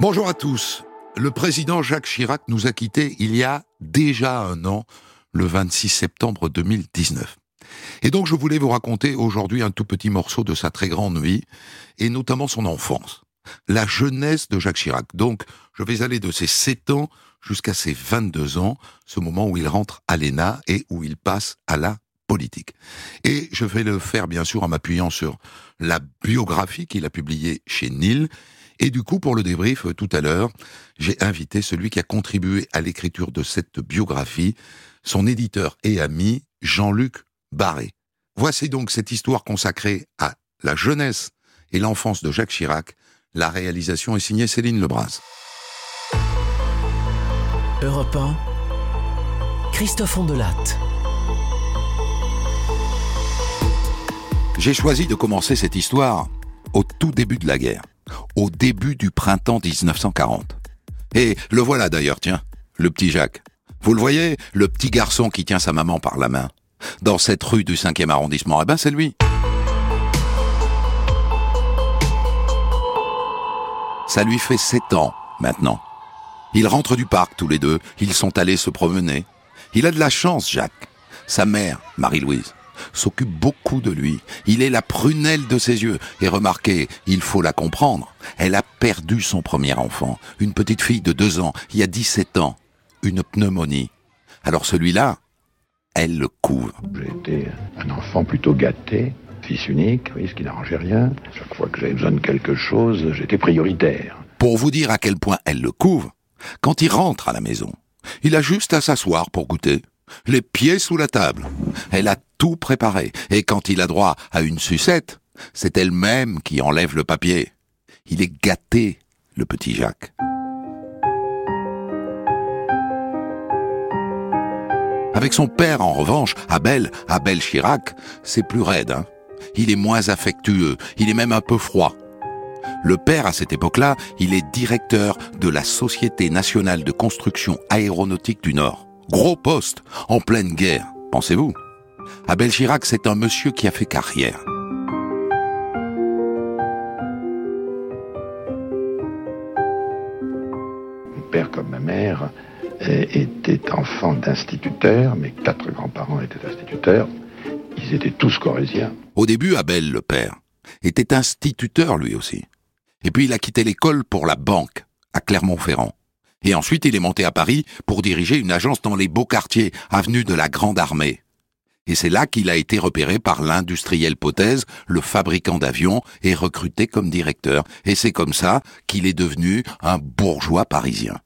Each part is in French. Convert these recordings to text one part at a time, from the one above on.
Bonjour à tous. Le président Jacques Chirac nous a quittés il y a déjà un an, le 26 septembre 2019. Et donc je voulais vous raconter aujourd'hui un tout petit morceau de sa très grande vie, et notamment son enfance. La jeunesse de Jacques Chirac. Donc je vais aller de ses 7 ans jusqu'à ses 22 ans, ce moment où il rentre à l'ENA et où il passe à la politique. Et je vais le faire bien sûr en m'appuyant sur la biographie qu'il a publiée chez Nil. Et du coup, pour le débrief tout à l'heure, j'ai invité celui qui a contribué à l'écriture de cette biographie, son éditeur et ami, Jean-Luc Barré. Voici donc cette histoire consacrée à la jeunesse et l'enfance de Jacques Chirac. La réalisation est signée Céline Lebras. Europe 1, Christophe Ondelatte. J'ai choisi de commencer cette histoire au tout début de la guerre, au début du printemps 1940. Et le voilà d'ailleurs, tiens, le petit Jacques. Vous le voyez, le petit garçon qui tient sa maman par la main, dans cette rue du 5e arrondissement. Eh ben, c'est lui. Ça lui fait sept ans, maintenant. Ils rentrent du parc tous les deux, ils sont allés se promener. Il a de la chance, Jacques. Sa mère, Marie-Louise, s'occupe beaucoup de lui. Il est la prunelle de ses yeux. Et remarquez, il faut la comprendre. Elle a perdu son premier enfant, une petite fille de deux ans, il y a 17 ans, une pneumonie. Alors celui-là, elle le couvre. J'ai été un enfant plutôt gâté, fils unique, oui, ce qui n'arrangeait rien. Chaque fois que j'avais besoin de quelque chose, j'étais prioritaire. Pour vous dire à quel point elle le couvre, quand il rentre à la maison, il a juste à s'asseoir pour goûter, les pieds sous la table. Elle a tout préparé, et quand il a droit à une sucette, c'est elle-même qui enlève le papier. Il est gâté, le petit Jacques. Avec son père, en revanche, Abel, Abel Chirac, c'est plus raide. Hein. il est moins affectueux, il est même un peu froid. Le père, à cette époque-là, il est directeur de la Société nationale de construction aéronautique du Nord. Gros poste, en pleine guerre, pensez-vous? Abel Chirac, c'est un monsieur qui a fait carrière. Mon père comme ma mère euh, étaient enfants d'instituteurs, mes quatre grands-parents étaient instituteurs. Ils étaient tous corésiens. Au début, Abel, le père, était instituteur lui aussi. Et puis il a quitté l'école pour la banque, à Clermont-Ferrand. Et ensuite il est monté à Paris pour diriger une agence dans les beaux quartiers, avenue de la Grande Armée. Et c'est là qu'il a été repéré par l'industriel Pothèse, le fabricant d'avions, et recruté comme directeur. Et c'est comme ça qu'il est devenu un bourgeois parisien.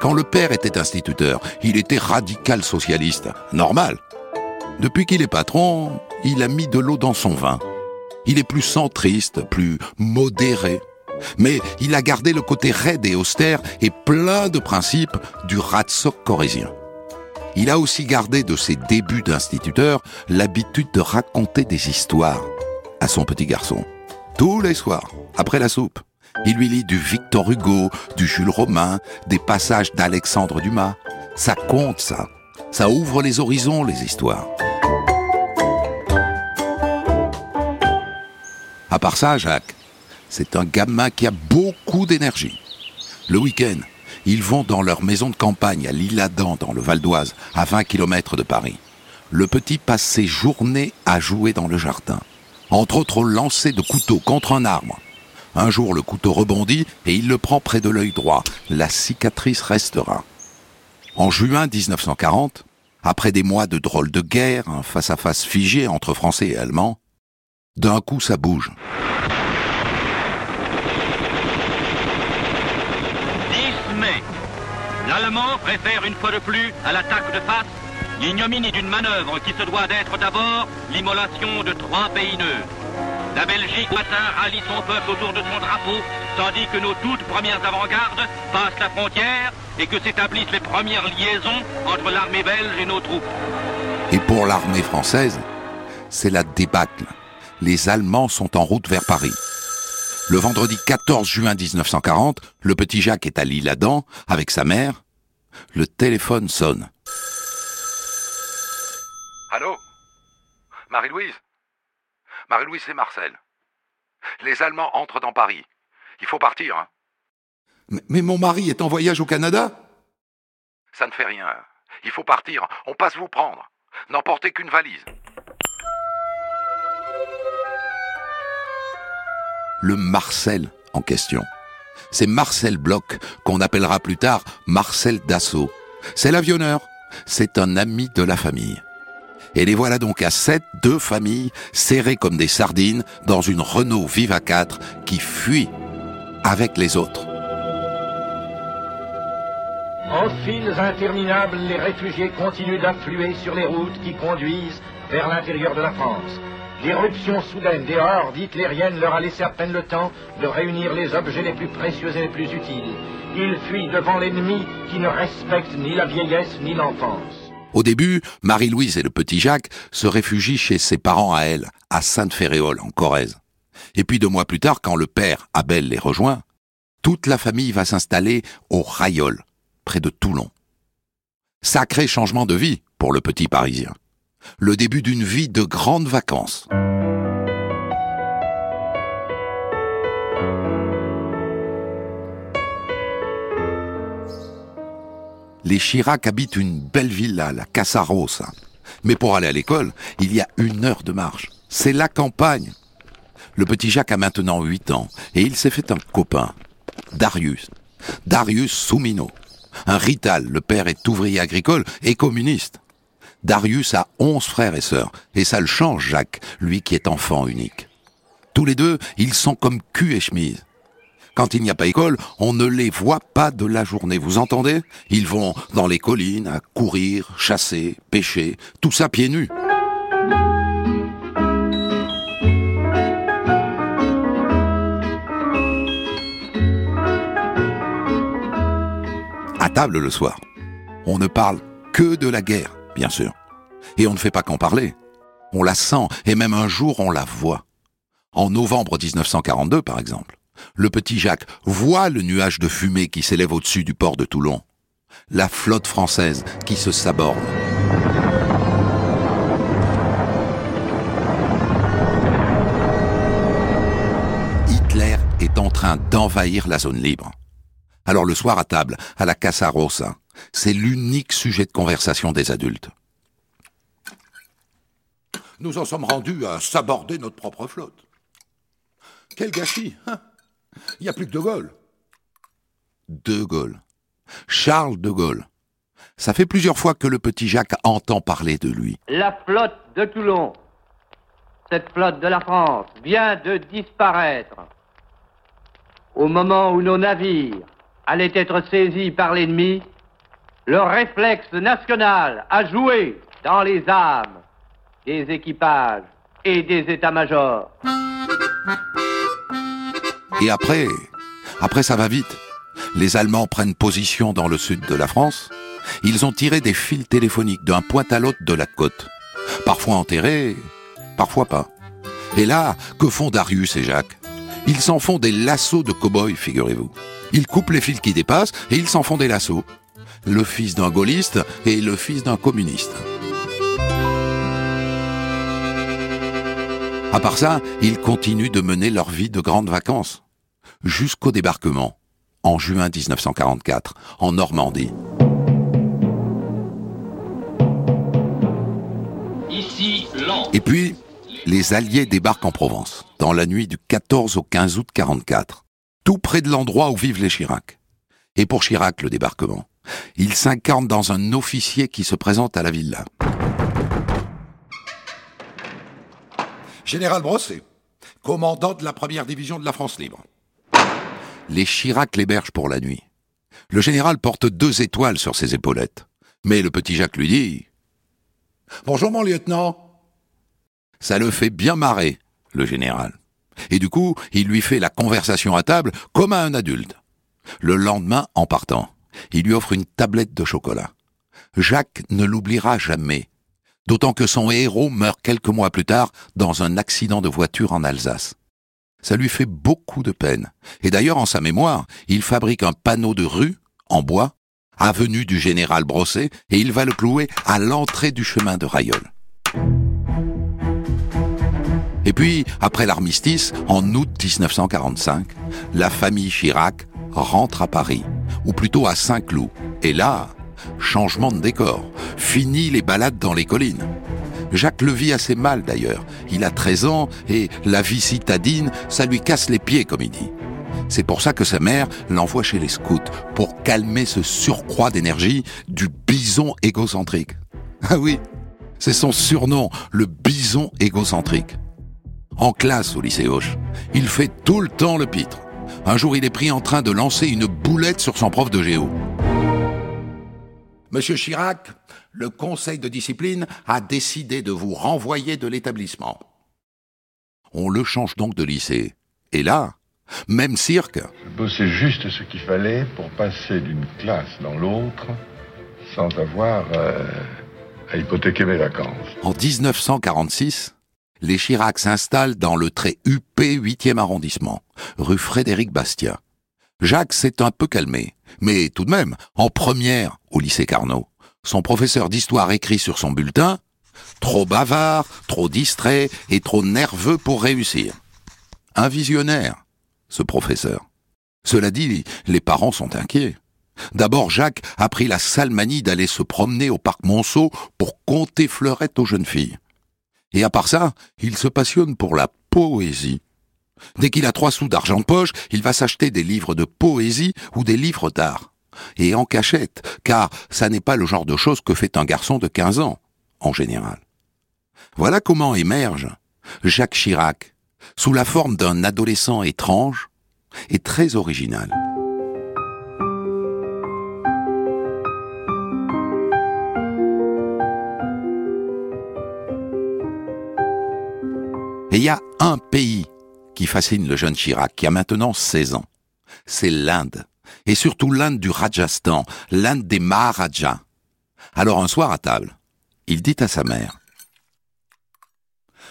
Quand le père était instituteur, il était radical socialiste. Normal. Depuis qu'il est patron, il a mis de l'eau dans son vin. Il est plus centriste, plus modéré. Mais il a gardé le côté raide et austère et plein de principes du Ratsock corésien. Il a aussi gardé de ses débuts d'instituteur l'habitude de raconter des histoires à son petit garçon. Tous les soirs, après la soupe. Il lui lit du Victor Hugo, du Jules Romain, des passages d'Alexandre Dumas. Ça compte, ça. Ça ouvre les horizons, les histoires. À part ça, Jacques, c'est un gamin qui a beaucoup d'énergie. Le week-end, ils vont dans leur maison de campagne à l'Isle-Adam, dans le Val d'Oise, à 20 km de Paris. Le petit passe ses journées à jouer dans le jardin. Entre autres au lancer de couteau contre un arbre. Un jour, le couteau rebondit et il le prend près de l'œil droit. La cicatrice restera. En juin 1940, après des mois de drôles de guerre, face-à-face figé entre Français et Allemands, d'un coup, ça bouge. 10 mai. L'Allemand préfère une fois de plus à l'attaque de face l'ignominie d'une manœuvre qui se doit d'être d'abord l'immolation de trois pays neutres. La Belgique matin rallie son peuple autour de son drapeau, tandis que nos toutes premières avant-gardes passent la frontière et que s'établissent les premières liaisons entre l'armée belge et nos troupes. Et pour l'armée française, c'est la débâcle les Allemands sont en route vers Paris. Le vendredi 14 juin 1940, le petit Jacques est à l'île-Adam avec sa mère. Le téléphone sonne. Allô? Marie-Louise? Marie-Louise, c'est Marcel. Les Allemands entrent dans Paris. Il faut partir. Hein. Mais, mais mon mari est en voyage au Canada? Ça ne fait rien. Il faut partir. On passe vous prendre. N'emportez qu'une valise. Le Marcel en question. C'est Marcel Bloch, qu'on appellera plus tard Marcel Dassault. C'est l'avionneur. C'est un ami de la famille. Et les voilà donc à sept, deux familles, serrées comme des sardines, dans une Renault Viva 4 qui fuit avec les autres. En files interminables, les réfugiés continuent d'affluer sur les routes qui conduisent vers l'intérieur de la France. L'irruption soudaine des hordes hitlériennes leur a laissé à peine le temps de réunir les objets les plus précieux et les plus utiles. Ils fuient devant l'ennemi qui ne respecte ni la vieillesse ni l'enfance. Au début, Marie-Louise et le petit Jacques se réfugient chez ses parents à elle, à Sainte-Féréole, en Corrèze. Et puis deux mois plus tard, quand le père, Abel, les rejoint, toute la famille va s'installer au Rayol, près de Toulon. Sacré changement de vie pour le petit Parisien. Le début d'une vie de grandes vacances. Les Chirac habitent une belle villa, la Casarosa. Mais pour aller à l'école, il y a une heure de marche. C'est la campagne. Le petit Jacques a maintenant 8 ans et il s'est fait un copain, Darius. Darius Soumino. Un rital, le père est ouvrier agricole et communiste. Darius a 11 frères et sœurs et ça le change Jacques, lui qui est enfant unique. Tous les deux, ils sont comme cul et chemise. Quand il n'y a pas école, on ne les voit pas de la journée, vous entendez? Ils vont dans les collines à courir, chasser, pêcher, tout ça pieds nus. À table le soir, on ne parle que de la guerre, bien sûr. Et on ne fait pas qu'en parler. On la sent, et même un jour on la voit. En novembre 1942, par exemple, le petit Jacques voit le nuage de fumée qui s'élève au-dessus du port de Toulon. La flotte française qui se saborne. Hitler est en train d'envahir la zone libre. Alors le soir à table, à la Casa Rosa, c'est l'unique sujet de conversation des adultes. Nous en sommes rendus à saborder notre propre flotte. Quel gâchis, hein? Il n'y a plus que De Gaulle. De Gaulle. Charles de Gaulle. Ça fait plusieurs fois que le petit Jacques entend parler de lui. La flotte de Toulon, cette flotte de la France, vient de disparaître. Au moment où nos navires allaient être saisis par l'ennemi, le réflexe national a joué dans les âmes des équipages et des états-majors. Et après, après ça va vite. Les Allemands prennent position dans le sud de la France. Ils ont tiré des fils téléphoniques d'un point à l'autre de la côte. Parfois enterrés, parfois pas. Et là, que font Darius et Jacques? Ils s'en font des lassos de cow-boys, figurez-vous. Ils coupent les fils qui dépassent et ils s'en font des lassos. Le fils d'un gaulliste et le fils d'un communiste. À part ça, ils continuent de mener leur vie de grandes vacances jusqu'au débarquement, en juin 1944, en Normandie. Et puis, les Alliés débarquent en Provence, dans la nuit du 14 au 15 août 44, tout près de l'endroit où vivent les Chirac. Et pour Chirac, le débarquement, il s'incarne dans un officier qui se présente à la villa. Général Brosset, commandant de la première division de la France libre les Chirac l'hébergent pour la nuit. Le général porte deux étoiles sur ses épaulettes. Mais le petit Jacques lui dit Bonjour mon lieutenant. Ça le fait bien marrer, le général. Et du coup, il lui fait la conversation à table comme à un adulte. Le lendemain, en partant, il lui offre une tablette de chocolat. Jacques ne l'oubliera jamais, d'autant que son héros meurt quelques mois plus tard dans un accident de voiture en Alsace ça lui fait beaucoup de peine. Et d'ailleurs, en sa mémoire, il fabrique un panneau de rue, en bois, avenue du général Brosset, et il va le clouer à l'entrée du chemin de Rayol. Et puis, après l'armistice, en août 1945, la famille Chirac rentre à Paris, ou plutôt à Saint-Cloud. Et là, changement de décor. Fini les balades dans les collines. Jacques le vit assez mal d'ailleurs. Il a 13 ans et la vie citadine, ça lui casse les pieds comme il dit. C'est pour ça que sa mère l'envoie chez les scouts, pour calmer ce surcroît d'énergie du bison égocentrique. Ah oui, c'est son surnom, le bison égocentrique. En classe au lycée Hoche, il fait tout le temps le pitre. Un jour, il est pris en train de lancer une boulette sur son prof de géo. Monsieur Chirac, le conseil de discipline a décidé de vous renvoyer de l'établissement. On le change donc de lycée. Et là, même cirque. Je bossais juste ce qu'il fallait pour passer d'une classe dans l'autre sans avoir euh, à hypothéquer mes vacances. En 1946, les Chirac s'installent dans le très UP 8e arrondissement, rue Frédéric Bastien. Jacques s'est un peu calmé, mais tout de même, en première au lycée Carnot, son professeur d'histoire écrit sur son bulletin Trop bavard, trop distrait et trop nerveux pour réussir. Un visionnaire, ce professeur. Cela dit, les parents sont inquiets. D'abord, Jacques a pris la sale manie d'aller se promener au parc Monceau pour compter fleurettes aux jeunes filles. Et à part ça, il se passionne pour la poésie. Dès qu'il a trois sous d'argent de poche, il va s'acheter des livres de poésie ou des livres d'art. Et en cachette, car ça n'est pas le genre de choses que fait un garçon de 15 ans, en général. Voilà comment émerge Jacques Chirac, sous la forme d'un adolescent étrange et très original. Et il y a un pays qui fascine le jeune Chirac, qui a maintenant 16 ans. C'est l'Inde. Et surtout l'Inde du Rajasthan, l'Inde des Maharajas. Alors un soir à table, il dit à sa mère,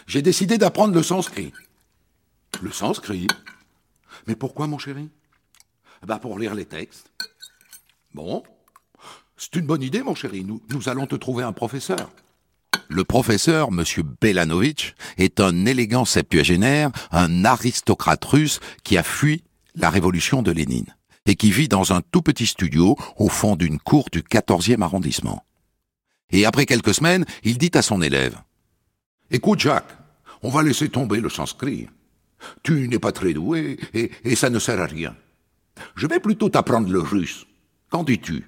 J'ai décidé d'apprendre le sanskrit. Le sanskrit? Mais pourquoi, mon chéri? Bah pour lire les textes. Bon, c'est une bonne idée, mon chéri. Nous, nous allons te trouver un professeur. Le professeur, M. Belanovitch, est un élégant septuagénaire, un aristocrate russe qui a fui la révolution de Lénine et qui vit dans un tout petit studio au fond d'une cour du 14e arrondissement. Et après quelques semaines, il dit à son élève Écoute, Jacques, on va laisser tomber le sanskrit. Tu n'es pas très doué et, et ça ne sert à rien. Je vais plutôt t'apprendre le russe. Qu'en dis-tu?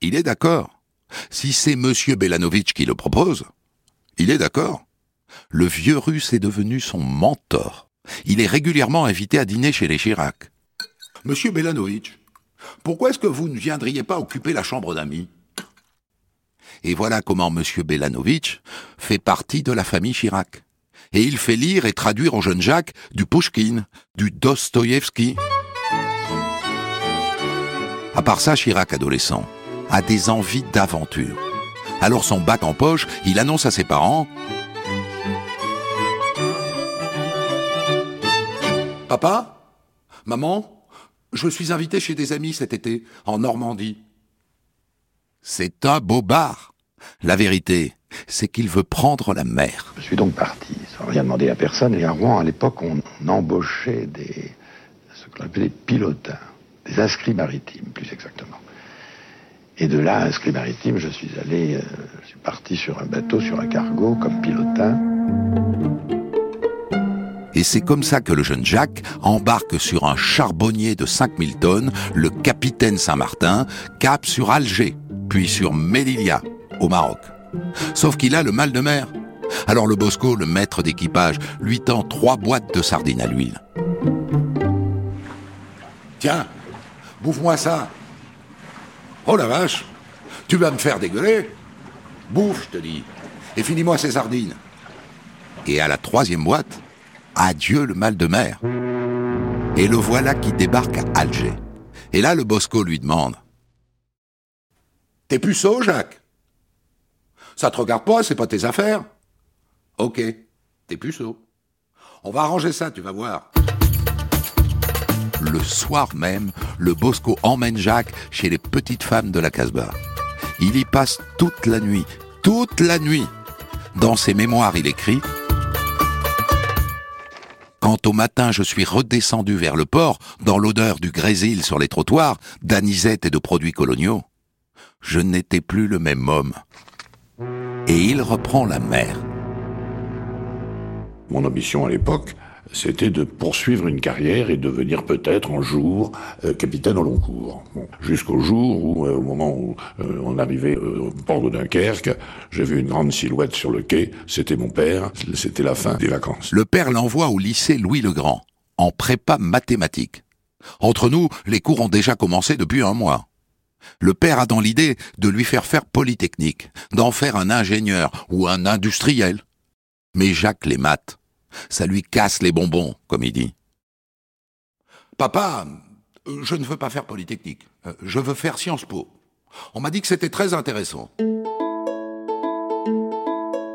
Il est d'accord. Si c'est M. Belanovitch qui le propose, il est d'accord. Le vieux russe est devenu son mentor. Il est régulièrement invité à dîner chez les Chirac. Monsieur Belanovitch, pourquoi est-ce que vous ne viendriez pas occuper la chambre d'amis? Et voilà comment M. Belanovitch fait partie de la famille Chirac. Et il fait lire et traduire au jeune Jacques du Pushkin, du Dostoïevski. À part ça, Chirac adolescent a des envies d'aventure. Alors son bac en poche, il annonce à ses parents Papa Maman Je suis invité chez des amis cet été, en Normandie. C'est un beau bar. La vérité, c'est qu'il veut prendre la mer. Je suis donc parti, sans rien demander à personne. Et à Rouen, à l'époque, on embauchait des, ce qu'on appelait des pilotins, des inscrits maritimes, plus exactement. Et de là, inscrit maritime, je suis allé, euh, je suis parti sur un bateau, sur un cargo, comme pilotin. Et c'est comme ça que le jeune Jacques embarque sur un charbonnier de 5000 tonnes, le capitaine Saint-Martin, cap sur Alger, puis sur Melilla, au Maroc. Sauf qu'il a le mal de mer. Alors le Bosco, le maître d'équipage, lui tend trois boîtes de sardines à l'huile. Tiens, bouffe-moi ça. Oh la vache, tu vas me faire dégueuler Bouffe, je te dis, et finis-moi ces sardines. Et à la troisième boîte, adieu le mal de mer. Et le voilà qui débarque à Alger. Et là, le Bosco lui demande T'es puceau, Jacques? Ça te regarde pas, c'est pas tes affaires? Ok, t'es puceau. On va arranger ça, tu vas voir. Le soir même, le Bosco emmène Jacques chez les petites femmes de la Casbah. Il y passe toute la nuit, toute la nuit. Dans ses mémoires, il écrit quand au matin je suis redescendu vers le port, dans l'odeur du grésil sur les trottoirs, d'anisette et de produits coloniaux, je n'étais plus le même homme. Et il reprend la mer. Mon ambition à l'époque, c'était de poursuivre une carrière et devenir peut-être un jour euh, capitaine au long cours. Jusqu'au jour où, euh, au moment où euh, on arrivait au port de Dunkerque, j'ai vu une grande silhouette sur le quai. C'était mon père. C'était la fin des vacances. Le père l'envoie au lycée Louis le Grand, en prépa mathématique. Entre nous, les cours ont déjà commencé depuis un mois. Le père a dans l'idée de lui faire faire polytechnique, d'en faire un ingénieur ou un industriel. Mais Jacques les maths, ça lui casse les bonbons, comme il dit. Papa, je ne veux pas faire Polytechnique. Je veux faire Sciences Po. On m'a dit que c'était très intéressant.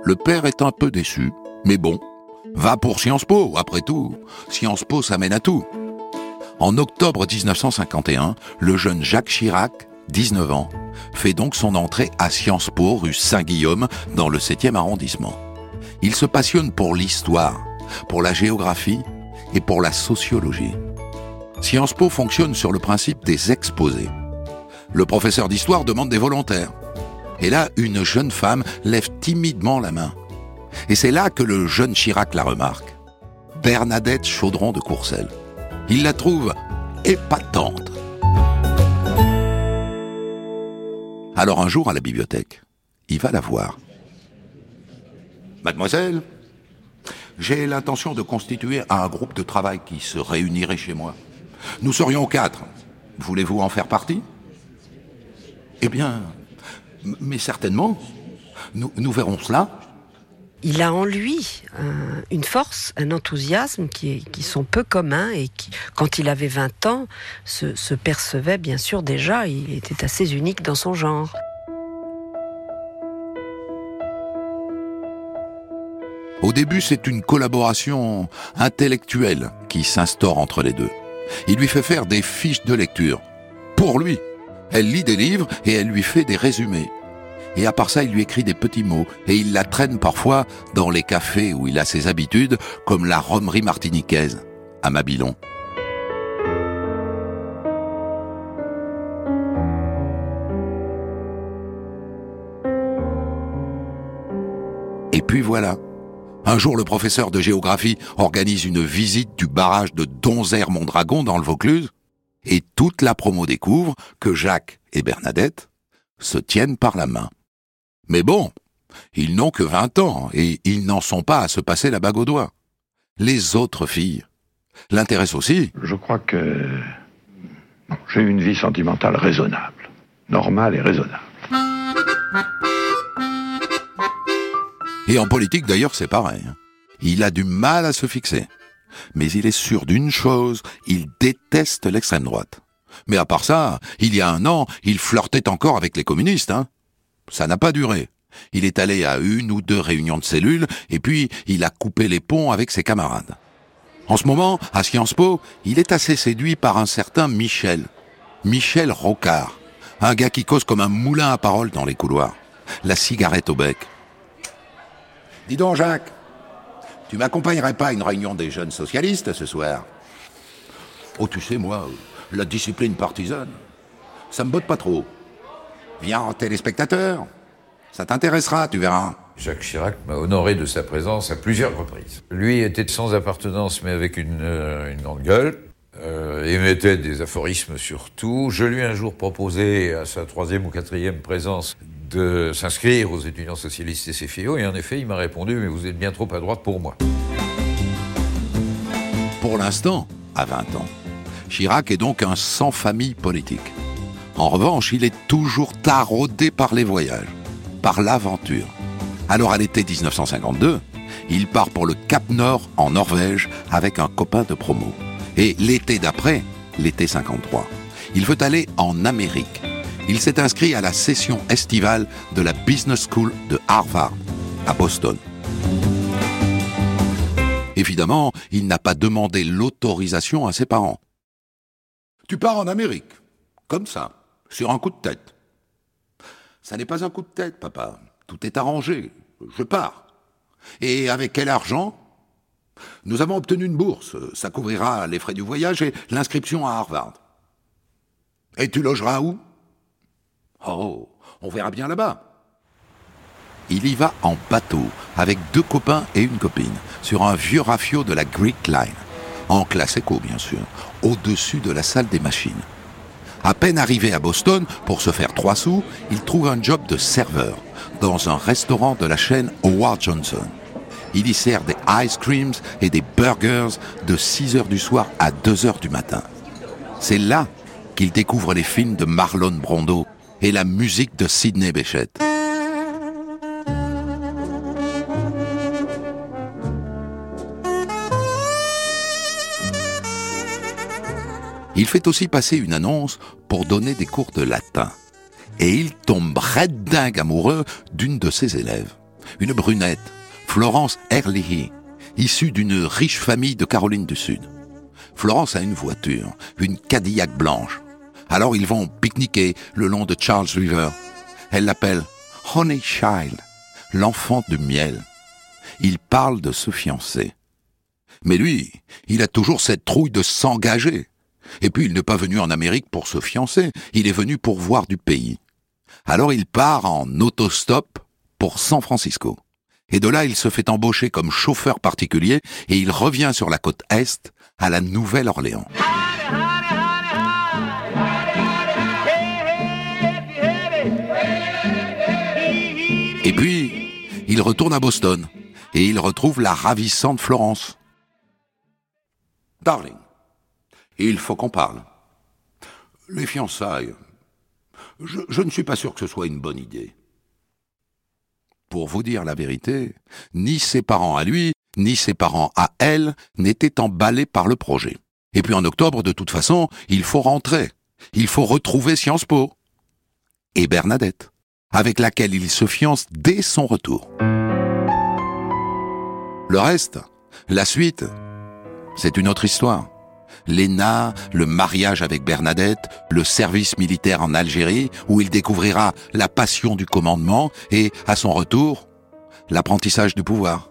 Le père est un peu déçu, mais bon, va pour Sciences Po, après tout. Sciences Po, ça mène à tout. En octobre 1951, le jeune Jacques Chirac, 19 ans, fait donc son entrée à Sciences Po, rue Saint-Guillaume, dans le 7e arrondissement. Il se passionne pour l'histoire, pour la géographie et pour la sociologie. Sciences Po fonctionne sur le principe des exposés. Le professeur d'histoire demande des volontaires. Et là, une jeune femme lève timidement la main. Et c'est là que le jeune Chirac la remarque. Bernadette Chaudron de Courcelles. Il la trouve épatante. Alors un jour à la bibliothèque, il va la voir. Mademoiselle, j'ai l'intention de constituer un groupe de travail qui se réunirait chez moi. Nous serions quatre. Voulez-vous en faire partie? Eh bien, mais certainement. Nous, verrons cela. Il a en lui une force, un enthousiasme qui, sont peu communs et qui, quand il avait 20 ans, se percevait bien sûr déjà. Il était assez unique dans son genre. Au début, c'est une collaboration intellectuelle qui s'instaure entre les deux. Il lui fait faire des fiches de lecture. Pour lui. Elle lit des livres et elle lui fait des résumés. Et à part ça, il lui écrit des petits mots et il la traîne parfois dans les cafés où il a ses habitudes, comme la romerie martiniquaise, à Mabilon. Et puis voilà, un jour, le professeur de géographie organise une visite du barrage de Donzère-Mondragon dans le Vaucluse, et toute la promo découvre que Jacques et Bernadette se tiennent par la main. Mais bon, ils n'ont que 20 ans et ils n'en sont pas à se passer la bague au doigt. Les autres filles l'intéressent aussi. Je crois que j'ai une vie sentimentale raisonnable, normale et raisonnable. Et en politique d'ailleurs c'est pareil. Il a du mal à se fixer. Mais il est sûr d'une chose, il déteste l'extrême droite. Mais à part ça, il y a un an, il flirtait encore avec les communistes. Hein. Ça n'a pas duré. Il est allé à une ou deux réunions de cellules, et puis il a coupé les ponts avec ses camarades. En ce moment, à Sciences Po, il est assez séduit par un certain Michel. Michel Rocard. Un gars qui cause comme un moulin à parole dans les couloirs. La cigarette au bec. Dis donc, Jacques, tu m'accompagnerais pas à une réunion des jeunes socialistes ce soir? Oh, tu sais, moi, la discipline partisane, ça me botte pas trop. Viens en téléspectateur. Ça t'intéressera, tu verras. Jacques Chirac m'a honoré de sa présence à plusieurs reprises. Lui était sans appartenance, mais avec une, euh, grande gueule. Euh, émettait des aphorismes sur tout. Je lui ai un jour proposé, à sa troisième ou quatrième présence, de s'inscrire aux étudiants socialistes et CFIO, et en effet, il m'a répondu Mais vous êtes bien trop à droite pour moi. Pour l'instant, à 20 ans, Chirac est donc un sans-famille politique. En revanche, il est toujours taraudé par les voyages, par l'aventure. Alors à l'été 1952, il part pour le Cap Nord en Norvège avec un copain de promo. Et l'été d'après, l'été 53, il veut aller en Amérique il s'est inscrit à la session estivale de la Business School de Harvard, à Boston. Évidemment, il n'a pas demandé l'autorisation à ses parents. Tu pars en Amérique, comme ça, sur un coup de tête. Ça n'est pas un coup de tête, papa. Tout est arrangé. Je pars. Et avec quel argent? Nous avons obtenu une bourse. Ça couvrira les frais du voyage et l'inscription à Harvard. Et tu logeras où? Oh, on verra bien là-bas. Il y va en bateau, avec deux copains et une copine, sur un vieux rafio de la Greek Line, en classe éco bien sûr, au-dessus de la salle des machines. À peine arrivé à Boston, pour se faire trois sous, il trouve un job de serveur dans un restaurant de la chaîne Howard Johnson. Il y sert des ice creams et des burgers de 6 heures du soir à 2 heures du matin. C'est là qu'il découvre les films de Marlon Brando et la musique de Sidney Bechet. Il fait aussi passer une annonce pour donner des cours de latin. Et il tombe red dingue amoureux d'une de ses élèves. Une brunette, Florence Erlihy, issue d'une riche famille de Caroline du Sud. Florence a une voiture, une Cadillac blanche. Alors ils vont pique-niquer le long de Charles River. Elle l'appelle Honey Child, l'enfant de miel. Il parle de se fiancer. Mais lui, il a toujours cette trouille de s'engager. Et puis il n'est pas venu en Amérique pour se fiancer, il est venu pour voir du pays. Alors il part en autostop pour San Francisco. Et de là, il se fait embaucher comme chauffeur particulier et il revient sur la côte Est à la Nouvelle-Orléans. Et puis, il retourne à Boston et il retrouve la ravissante Florence. Darling, il faut qu'on parle. Les fiançailles, je, ne suis pas sûr que ce soit une bonne idée. Pour vous dire la vérité, ni ses parents à lui, ni ses parents à elle n'étaient emballés par le projet. Et puis en octobre, de toute façon, il faut rentrer. Il faut retrouver Sciences Po. Et Bernadette, avec laquelle il se fiance dès son retour. Le reste, la suite, c'est une autre histoire. L'ENA, le mariage avec Bernadette, le service militaire en Algérie, où il découvrira la passion du commandement et, à son retour, l'apprentissage du pouvoir.